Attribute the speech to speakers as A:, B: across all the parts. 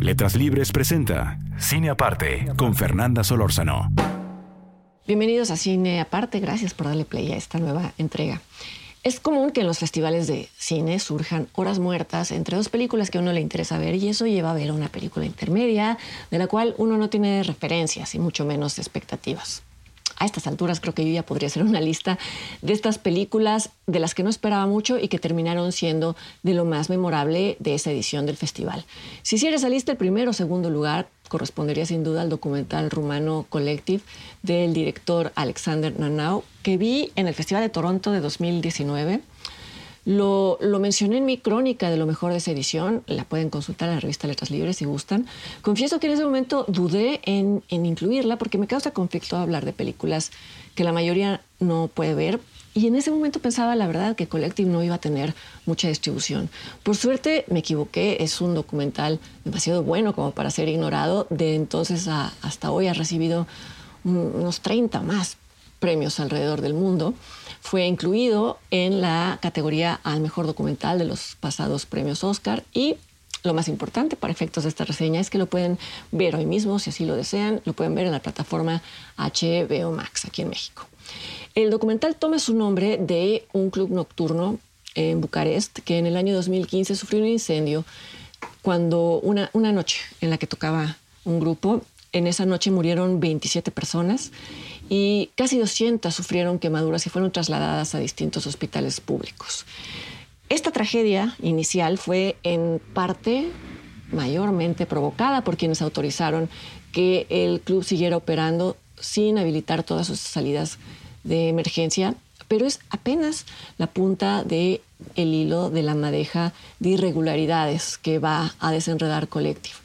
A: Letras Libres presenta Cine Aparte con Fernanda Solórzano.
B: Bienvenidos a Cine Aparte, gracias por darle play a esta nueva entrega. Es común que en los festivales de cine surjan horas muertas entre dos películas que a uno le interesa ver y eso lleva a ver una película intermedia de la cual uno no tiene referencias y mucho menos expectativas a estas alturas creo que yo ya podría hacer una lista de estas películas de las que no esperaba mucho y que terminaron siendo de lo más memorable de esa edición del festival. Si hiciera esa lista, el primero o segundo lugar correspondería sin duda al documental rumano Collective del director Alexander Nanau, que vi en el Festival de Toronto de 2019 lo, mencioné en mi crónica de lo mejor de esa edición, la pueden consultar en la revista Letras Libres si gustan. Confieso que en ese momento dudé en, incluirla porque me causa conflicto hablar de películas que la mayoría no puede ver. Y en ese momento pensaba, la verdad, que Collective no iba a tener mucha distribución. Por suerte me equivoqué, es un documental demasiado bueno como para ser ignorado. De entonces hasta hoy ha recibido unos 30 más premios alrededor del mundo fue incluido en la categoría al mejor documental de los pasados premios Oscar y lo más importante para efectos de esta reseña es que lo pueden ver hoy mismo, si así lo desean, lo pueden ver en la plataforma HBO Max aquí en México. El documental toma su nombre de un club nocturno en Bucarest que en el año 2015 sufrió un incendio cuando una, una noche en la que tocaba un grupo, en esa noche murieron 27 personas y casi 200 sufrieron quemaduras y fueron trasladadas a distintos hospitales públicos. Esta tragedia inicial fue en parte mayormente provocada por quienes autorizaron que el club siguiera operando sin habilitar todas sus salidas de emergencia, pero es apenas la punta de el hilo de la madeja de irregularidades que va a desenredar Collective.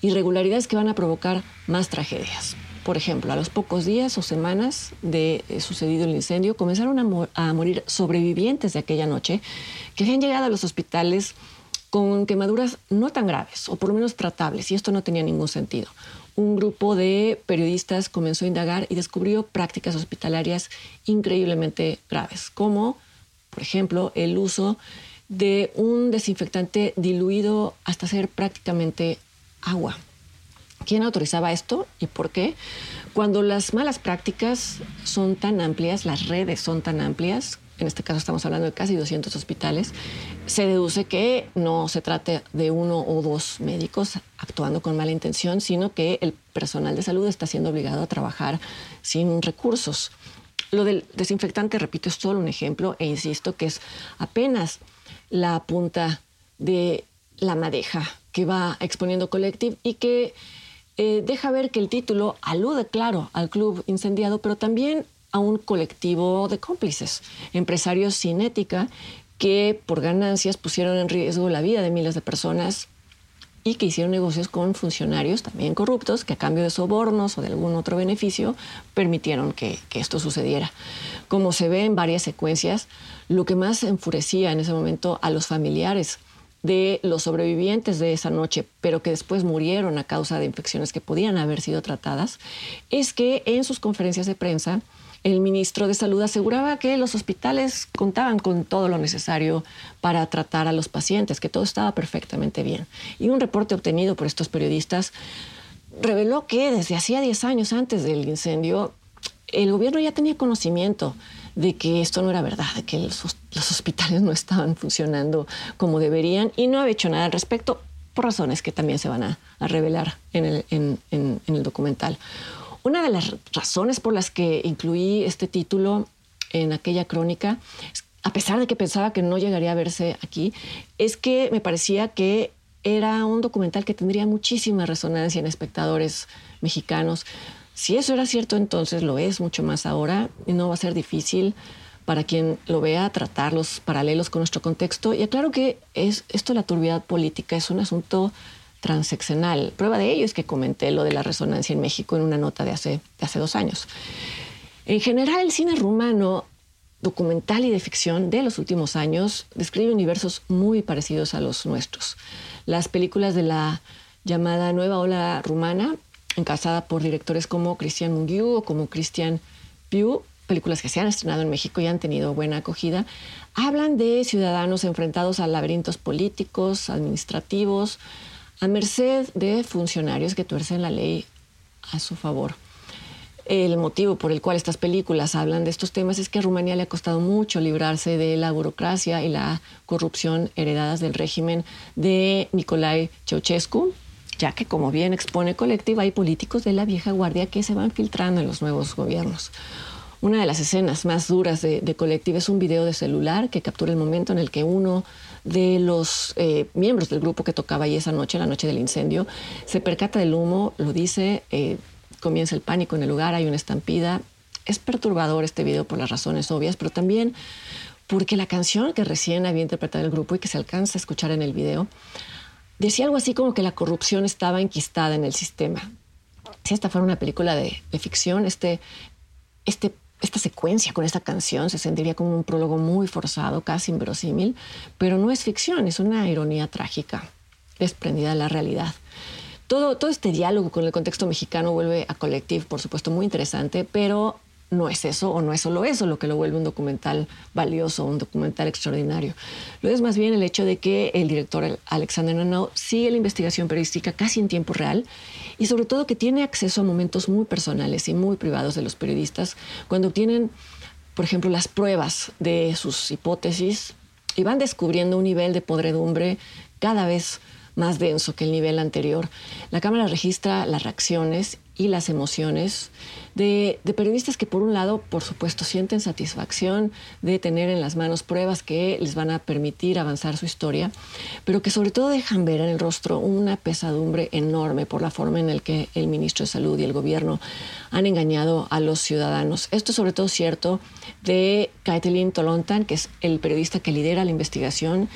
B: Irregularidades que van a provocar más tragedias. Por ejemplo, a los pocos días o semanas de eh, sucedido el incendio, comenzaron a, morir sobrevivientes de aquella noche que habían llegado a los hospitales con quemaduras no tan graves, o por lo menos tratables, y esto no tenía ningún sentido. Un grupo de periodistas comenzó a indagar y descubrió prácticas hospitalarias increíblemente graves, como, por ejemplo, el uso de un desinfectante diluido hasta ser prácticamente agua. ¿Quién autorizaba esto y por qué? Cuando las malas prácticas son tan amplias, las redes son tan amplias, en este caso estamos hablando de casi 200 hospitales, se deduce que no se trate de uno o dos médicos actuando con mala intención, sino que el personal de salud está siendo obligado a trabajar sin recursos. Lo del desinfectante, repito, es solo un ejemplo e insisto que es apenas la punta de la madeja que va exponiendo Collective y que eh, deja ver que el título alude, claro, al club incendiado, pero también a un colectivo de cómplices, empresarios sin ética que por ganancias pusieron en riesgo la vida de miles de personas y que hicieron negocios con funcionarios también corruptos que a cambio de sobornos o de algún otro beneficio permitieron que, que, esto sucediera. Como se ve en varias secuencias, lo que más enfurecía en ese momento a los familiares de los sobrevivientes de esa noche, pero que después murieron a causa de infecciones que podían haber sido tratadas, es que en sus conferencias de prensa el ministro de Salud aseguraba que los hospitales contaban con todo lo necesario para tratar a los pacientes, que todo estaba perfectamente bien. Y un reporte obtenido por estos periodistas reveló que desde hacía 10 años antes del incendio, el gobierno ya tenía conocimiento de que esto no era verdad, de que los, hospitales no estaban funcionando como deberían y no había hecho nada al respecto por razones que también se van a, revelar en el, en el documental. Una de las razones por las que incluí este título en aquella crónica, a pesar de que pensaba que no llegaría a verse aquí, es que me parecía que era un documental que tendría muchísima resonancia en espectadores mexicanos si eso era cierto entonces, lo es mucho más ahora y no va a ser difícil para quien lo vea tratar los paralelos con nuestro contexto. Y aclaro que es, esto de la turbiedad política es un asunto transeccional. Prueba de ello es que comenté lo de la resonancia en México en una nota de hace, de hace dos años. En general, el cine rumano documental y de ficción de los últimos años describe universos muy parecidos a los nuestros. Las películas de la llamada Nueva Ola Rumana, encabezada por directores como Christian Mungiu o como Christian Piu, películas que se han estrenado en México y han tenido buena acogida, hablan de ciudadanos enfrentados a laberintos políticos, administrativos, a merced de funcionarios que tuercen la ley a su favor. El motivo por el cual estas películas hablan de estos temas es que a Rumanía le ha costado mucho librarse de la burocracia y la corrupción heredadas del régimen de Nicolae Ceausescu, ya que, como bien expone Colectiva, hay políticos de la vieja guardia que se van filtrando en los nuevos gobiernos. Una de las escenas más duras de, de Colectiva es un video de celular que captura el momento en el que uno de los eh, miembros del grupo que tocaba ahí esa noche, la noche del incendio, se percata del humo, lo dice, eh, comienza el pánico en el lugar, hay una estampida. Es perturbador este video por las razones obvias, pero también porque la canción que recién había interpretado el grupo y que se alcanza a escuchar en el video, decía algo así como que la corrupción estaba enquistada en el sistema. Si esta fuera una película de, ficción, este, este, esta secuencia con esta canción se sentiría como un prólogo muy forzado, casi inverosímil, pero no es ficción, es una ironía trágica, desprendida de la realidad. Todo, todo este diálogo con el contexto mexicano vuelve a Collective, por supuesto, muy interesante, pero no es eso o no es solo eso lo que lo vuelve un documental valioso, un documental extraordinario. Lo es más bien el hecho de que el director Alexander Nanau sigue la investigación periodística casi en tiempo real y sobre todo que tiene acceso a momentos muy personales y muy privados de los periodistas cuando obtienen, por ejemplo, las pruebas de sus hipótesis y van descubriendo un nivel de podredumbre cada vez más denso que el nivel anterior. La cámara registra las reacciones y las emociones de, periodistas que por un lado, por supuesto, sienten satisfacción de tener en las manos pruebas que les van a permitir avanzar su historia, pero que sobre todo dejan ver en el rostro una pesadumbre enorme por la forma en la que el ministro de Salud y el gobierno han engañado a los ciudadanos. Esto es sobre todo cierto de Kathleen Tolontan, que es el periodista que lidera la investigación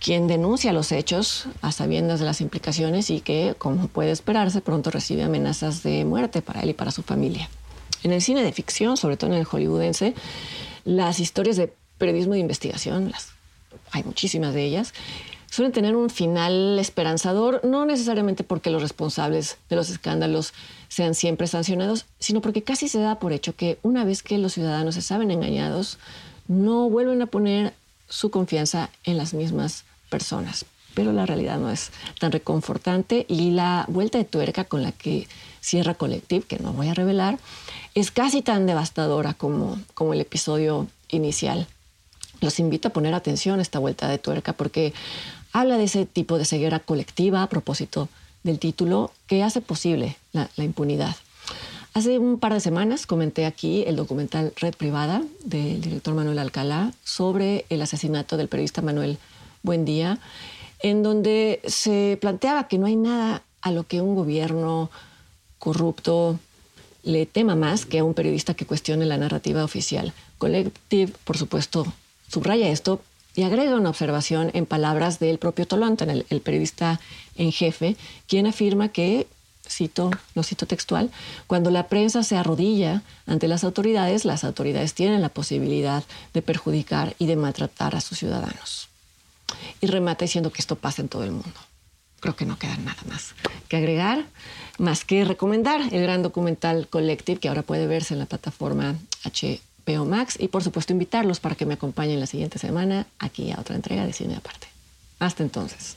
B: quien denuncia los hechos a sabiendas de las implicaciones y que, como puede esperarse, pronto recibe amenazas de muerte para él y para su familia. En el cine de ficción, sobre todo en el hollywoodense, las historias de periodismo de investigación, las, hay muchísimas de ellas, suelen tener un final esperanzador, no necesariamente porque los responsables de los escándalos sean siempre sancionados, sino porque casi se da por hecho que una vez que los ciudadanos se saben engañados, no vuelven a poner su confianza en las mismas personas. Pero la realidad no es tan reconfortante y la vuelta de tuerca con la que cierra Collective, que no voy a revelar, es casi tan devastadora como, como el episodio inicial. Los invito a poner atención a esta vuelta de tuerca porque habla de ese tipo de ceguera colectiva a propósito del título que hace posible la, la impunidad. Hace un par de semanas comenté aquí el documental Red Privada del director Manuel Alcalá sobre el asesinato del periodista Manuel Buendía, en donde se planteaba que no hay nada a lo que un gobierno corrupto le tema más que a un periodista que cuestione la narrativa oficial. Collective, por supuesto, subraya esto y agrega una observación en palabras del propio Tolontan, el, el periodista en jefe, quien afirma que cito, lo cito textual, cuando la prensa se arrodilla ante las autoridades, las autoridades tienen la posibilidad de perjudicar y de maltratar a sus ciudadanos. Y remata diciendo que esto pasa en todo el mundo. Creo que no queda nada más que agregar, más que recomendar el gran documental Collective que ahora puede verse en la plataforma HBO Max y por supuesto invitarlos para que me acompañen la siguiente semana aquí a otra entrega de Cine Aparte. Hasta entonces.